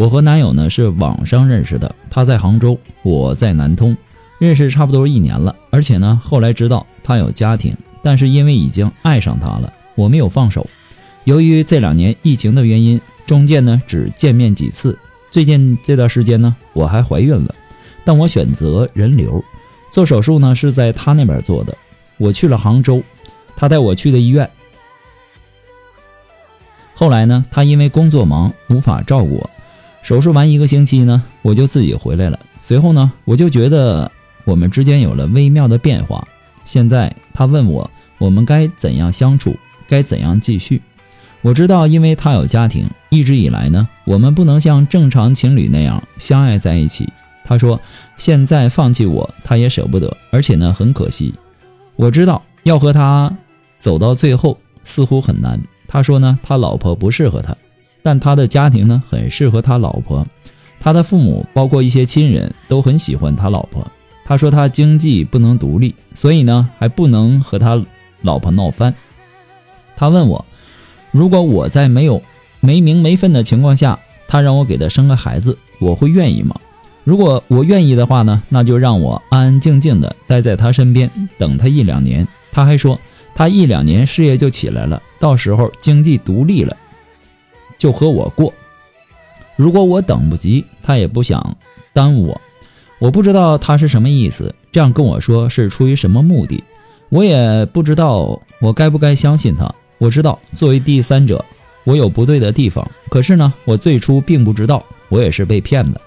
我和男友呢是网上认识的，他在杭州，我在南通，认识差不多一年了。而且呢，后来知道他有家庭，但是因为已经爱上他了，我没有放手。由于这两年疫情的原因，中间呢只见面几次。最近这段时间呢，我还怀孕了，但我选择人流，做手术呢是在他那边做的。我去了杭州，他带我去的医院。后来呢，他因为工作忙，无法照顾我。手术完一个星期呢，我就自己回来了。随后呢，我就觉得我们之间有了微妙的变化。现在他问我，我们该怎样相处，该怎样继续？我知道，因为他有家庭，一直以来呢，我们不能像正常情侣那样相爱在一起。他说，现在放弃我，他也舍不得，而且呢，很可惜。我知道要和他走到最后似乎很难。他说呢，他老婆不适合他。但他的家庭呢，很适合他老婆，他的父母包括一些亲人都很喜欢他老婆。他说他经济不能独立，所以呢还不能和他老婆闹翻。他问我，如果我在没有没名没分的情况下，他让我给他生个孩子，我会愿意吗？如果我愿意的话呢，那就让我安安静静的待在他身边，等他一两年。他还说他一两年事业就起来了，到时候经济独立了。就和我过，如果我等不及，他也不想耽误我。我不知道他是什么意思，这样跟我说是出于什么目的，我也不知道我该不该相信他。我知道作为第三者，我有不对的地方，可是呢，我最初并不知道，我也是被骗的。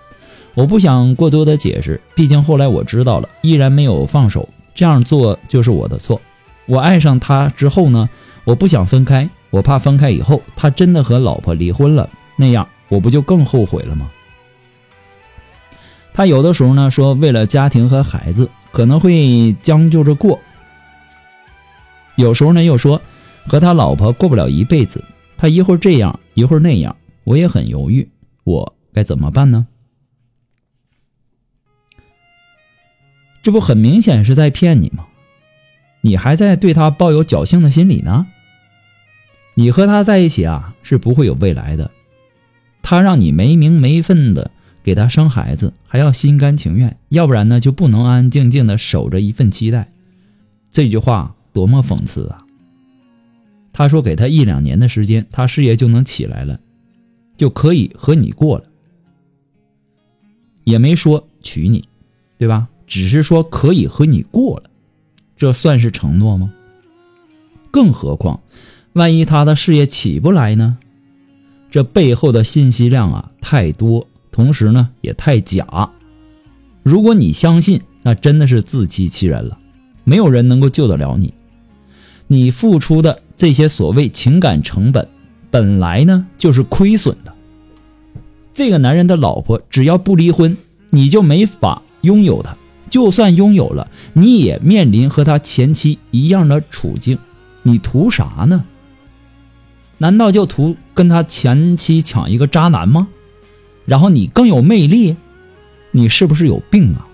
我不想过多的解释，毕竟后来我知道了，依然没有放手，这样做就是我的错。我爱上他之后呢，我不想分开。我怕分开以后，他真的和老婆离婚了，那样我不就更后悔了吗？他有的时候呢说，为了家庭和孩子，可能会将就着过；有时候呢又说，和他老婆过不了一辈子。他一会儿这样，一会儿那样，我也很犹豫，我该怎么办呢？这不很明显是在骗你吗？你还在对他抱有侥幸的心理呢？你和他在一起啊，是不会有未来的。他让你没名没分的给他生孩子，还要心甘情愿，要不然呢就不能安安静静的守着一份期待。这句话多么讽刺啊！他说给他一两年的时间，他事业就能起来了，就可以和你过了，也没说娶你，对吧？只是说可以和你过了，这算是承诺吗？更何况。万一他的事业起不来呢？这背后的信息量啊太多，同时呢也太假。如果你相信，那真的是自欺欺人了。没有人能够救得了你。你付出的这些所谓情感成本，本来呢就是亏损的。这个男人的老婆只要不离婚，你就没法拥有他。就算拥有了，你也面临和他前妻一样的处境。你图啥呢？难道就图跟他前妻抢一个渣男吗？然后你更有魅力？你是不是有病啊？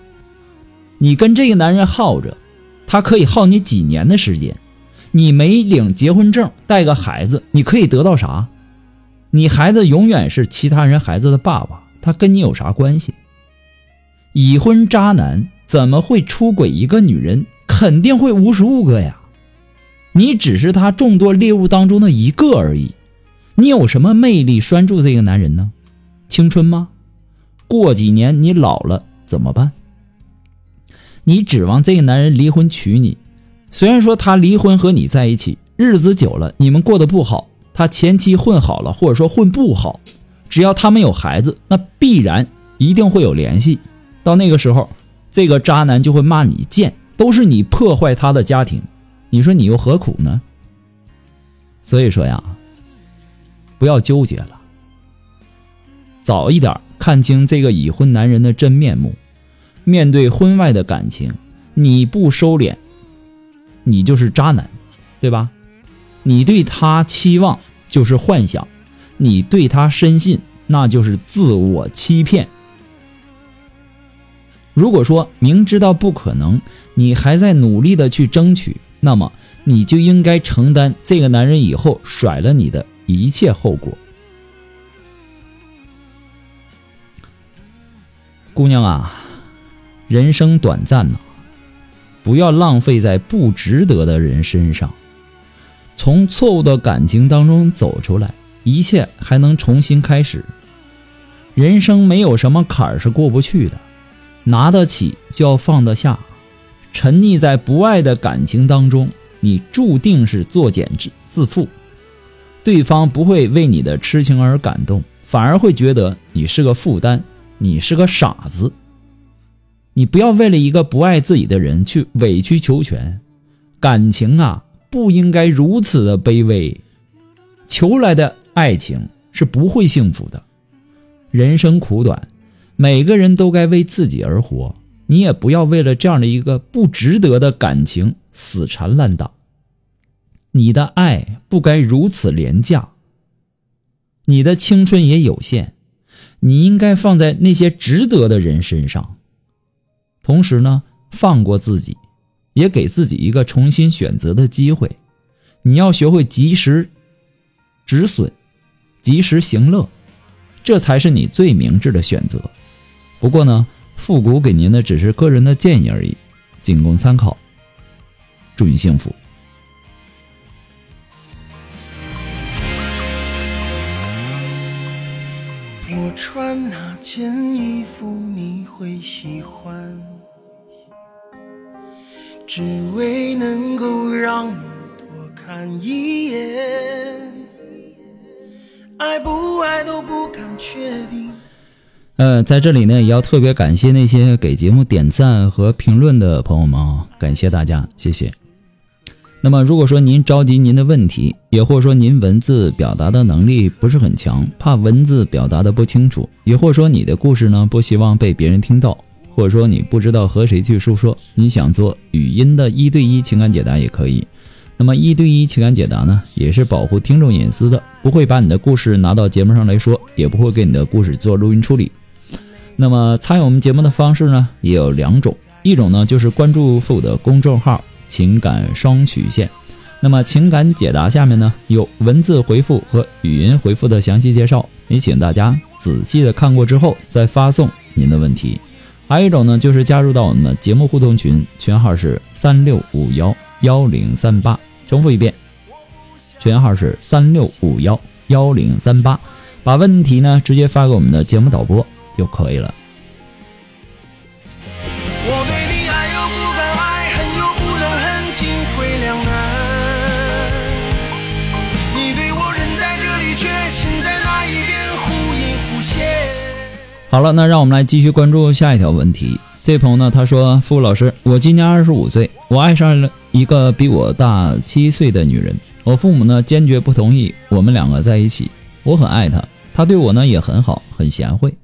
你跟这个男人耗着，他可以耗你几年的时间。你没领结婚证，带个孩子，你可以得到啥？你孩子永远是其他人孩子的爸爸，他跟你有啥关系？已婚渣男怎么会出轨一个女人？肯定会无数个呀！你只是他众多猎物当中的一个而已。你有什么魅力拴住这个男人呢？青春吗？过几年你老了怎么办？你指望这个男人离婚娶你？虽然说他离婚和你在一起，日子久了你们过得不好，他前妻混好了或者说混不好，只要他们有孩子，那必然一定会有联系。到那个时候，这个渣男就会骂你贱，都是你破坏他的家庭，你说你又何苦呢？所以说呀，不要纠结了，早一点看清这个已婚男人的真面目。面对婚外的感情，你不收敛，你就是渣男，对吧？你对他期望就是幻想，你对他深信那就是自我欺骗。如果说明知道不可能，你还在努力的去争取，那么你就应该承担这个男人以后甩了你的一切后果。姑娘啊！人生短暂呐，不要浪费在不值得的人身上。从错误的感情当中走出来，一切还能重新开始。人生没有什么坎儿是过不去的，拿得起就要放得下。沉溺在不爱的感情当中，你注定是作茧自自缚。对方不会为你的痴情而感动，反而会觉得你是个负担，你是个傻子。你不要为了一个不爱自己的人去委曲求全，感情啊不应该如此的卑微，求来的爱情是不会幸福的。人生苦短，每个人都该为自己而活，你也不要为了这样的一个不值得的感情死缠烂打。你的爱不该如此廉价，你的青春也有限，你应该放在那些值得的人身上。同时呢，放过自己，也给自己一个重新选择的机会。你要学会及时止损，及时行乐，这才是你最明智的选择。不过呢，复古给您的只是个人的建议而已，仅供参考。祝你幸福。我穿哪件衣服你会喜欢？只为能够让你多看一眼，爱不爱都不敢确定。呃，在这里呢，也要特别感谢那些给节目点赞和评论的朋友们啊，感谢大家，谢谢。那么，如果说您着急您的问题，也或者说您文字表达的能力不是很强，怕文字表达的不清楚，也或者说你的故事呢不希望被别人听到。或者说你不知道和谁去诉说，你想做语音的一对一情感解答也可以。那么一对一情感解答呢，也是保护听众隐私的，不会把你的故事拿到节目上来说，也不会给你的故事做录音处理。那么参与我们节目的方式呢，也有两种，一种呢就是关注父的公众号“情感双曲线”，那么情感解答下面呢有文字回复和语音回复的详细介绍，也请大家仔细的看过之后再发送您的问题。还有一种呢，就是加入到我们的节目互动群，群号是三六五幺幺零三八。重复一遍，群号是三六五幺幺零三八。把问题呢直接发给我们的节目导播就可以了。好了，那让我们来继续关注下一条问题。这位朋友呢，他说：“付老师，我今年二十五岁，我爱上了一个比我大七岁的女人。我父母呢，坚决不同意我们两个在一起。我很爱她，她对我呢也很好，很贤惠。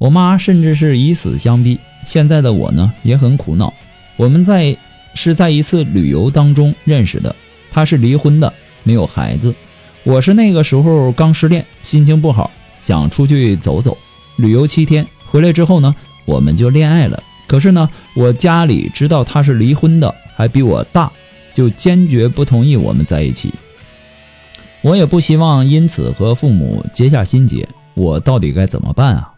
我妈甚至是以死相逼。现在的我呢，也很苦恼。我们在是在一次旅游当中认识的，她是离婚的，没有孩子。我是那个时候刚失恋，心情不好，想出去走走。”旅游七天回来之后呢，我们就恋爱了。可是呢，我家里知道他是离婚的，还比我大，就坚决不同意我们在一起。我也不希望因此和父母结下心结，我到底该怎么办啊？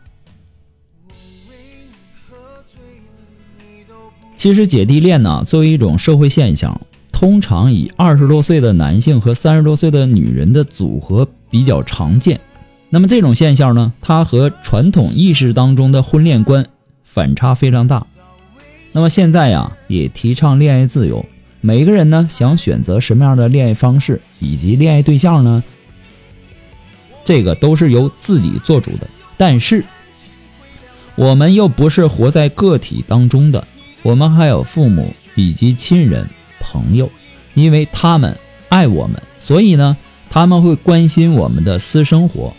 其实姐弟恋呢，作为一种社会现象。通常以二十多岁的男性和三十多岁的女人的组合比较常见。那么这种现象呢，它和传统意识当中的婚恋观反差非常大。那么现在呀，也提倡恋爱自由，每个人呢想选择什么样的恋爱方式以及恋爱对象呢，这个都是由自己做主的。但是，我们又不是活在个体当中的，我们还有父母以及亲人、朋友，因为他们爱我们，所以呢，他们会关心我们的私生活。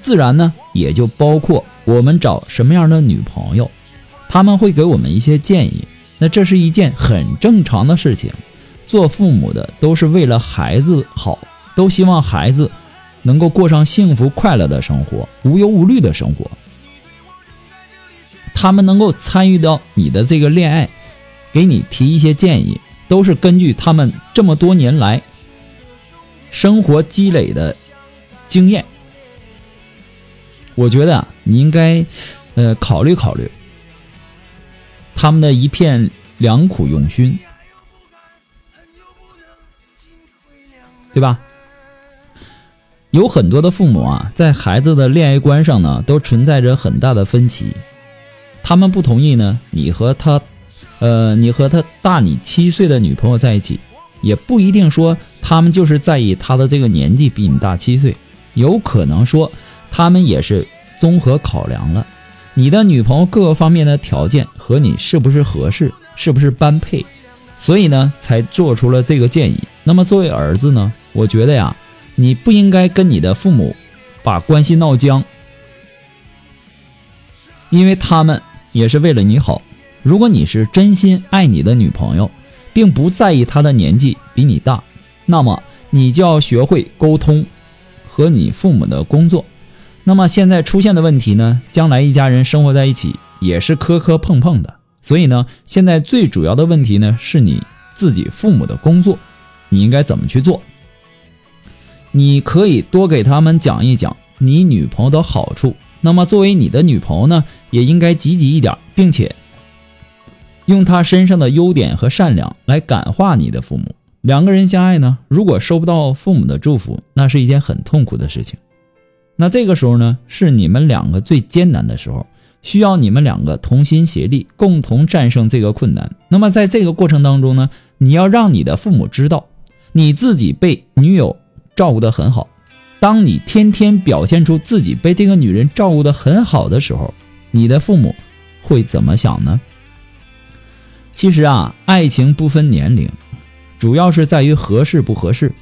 自然呢，也就包括我们找什么样的女朋友，他们会给我们一些建议。那这是一件很正常的事情。做父母的都是为了孩子好，都希望孩子能够过上幸福快乐的生活，无忧无虑的生活。他们能够参与到你的这个恋爱，给你提一些建议，都是根据他们这么多年来生活积累的经验。我觉得啊，你应该，呃，考虑考虑他们的一片良苦用心，对吧？有很多的父母啊，在孩子的恋爱观上呢，都存在着很大的分歧。他们不同意呢，你和他，呃，你和他大你七岁的女朋友在一起，也不一定说他们就是在意他的这个年纪比你大七岁，有可能说。他们也是综合考量了你的女朋友各个方面的条件和你是不是合适，是不是般配，所以呢才做出了这个建议。那么作为儿子呢，我觉得呀，你不应该跟你的父母把关系闹僵，因为他们也是为了你好。如果你是真心爱你的女朋友，并不在意她的年纪比你大，那么你就要学会沟通和你父母的工作。那么现在出现的问题呢？将来一家人生活在一起也是磕磕碰碰的，所以呢，现在最主要的问题呢，是你自己父母的工作，你应该怎么去做？你可以多给他们讲一讲你女朋友的好处。那么作为你的女朋友呢，也应该积极一点，并且用他身上的优点和善良来感化你的父母。两个人相爱呢，如果收不到父母的祝福，那是一件很痛苦的事情。那这个时候呢，是你们两个最艰难的时候，需要你们两个同心协力，共同战胜这个困难。那么在这个过程当中呢，你要让你的父母知道，你自己被女友照顾得很好。当你天天表现出自己被这个女人照顾得很好的时候，你的父母会怎么想呢？其实啊，爱情不分年龄，主要是在于合适不合适。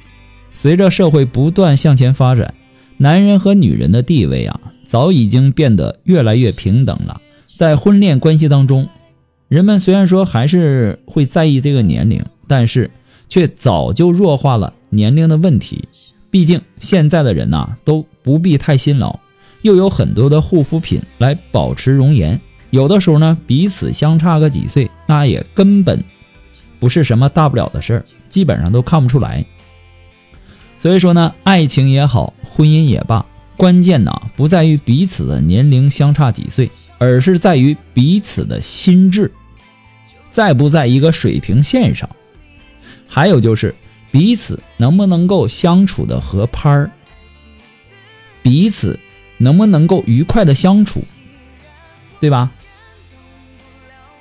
随着社会不断向前发展。男人和女人的地位啊，早已经变得越来越平等了。在婚恋关系当中，人们虽然说还是会在意这个年龄，但是却早就弱化了年龄的问题。毕竟现在的人呐，都不必太辛劳，又有很多的护肤品来保持容颜。有的时候呢，彼此相差个几岁，那也根本不是什么大不了的事儿，基本上都看不出来。所以说呢，爱情也好。婚姻也罢，关键呢不在于彼此的年龄相差几岁，而是在于彼此的心智在不在一个水平线上，还有就是彼此能不能够相处的合拍儿，彼此能不能够愉快的相处，对吧？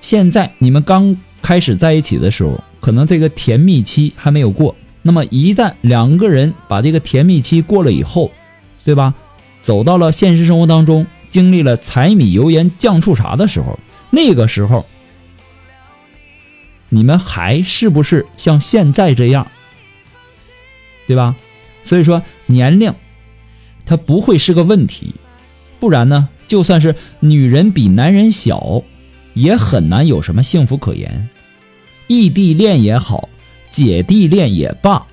现在你们刚开始在一起的时候，可能这个甜蜜期还没有过。那么一旦两个人把这个甜蜜期过了以后，对吧？走到了现实生活当中，经历了柴米油盐酱醋茶的时候，那个时候，你们还是不是像现在这样，对吧？所以说年龄，它不会是个问题，不然呢，就算是女人比男人小，也很难有什么幸福可言。异地恋也好。姐弟恋也罢，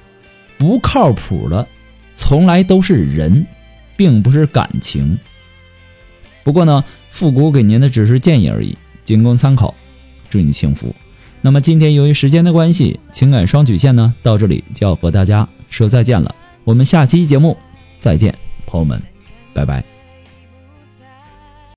不靠谱的，从来都是人，并不是感情。不过呢，复古给您的只是建议而已，仅供参考。祝你幸福。那么今天由于时间的关系，情感双曲线呢到这里就要和大家说再见了。我们下期节目再见，朋友们，拜拜。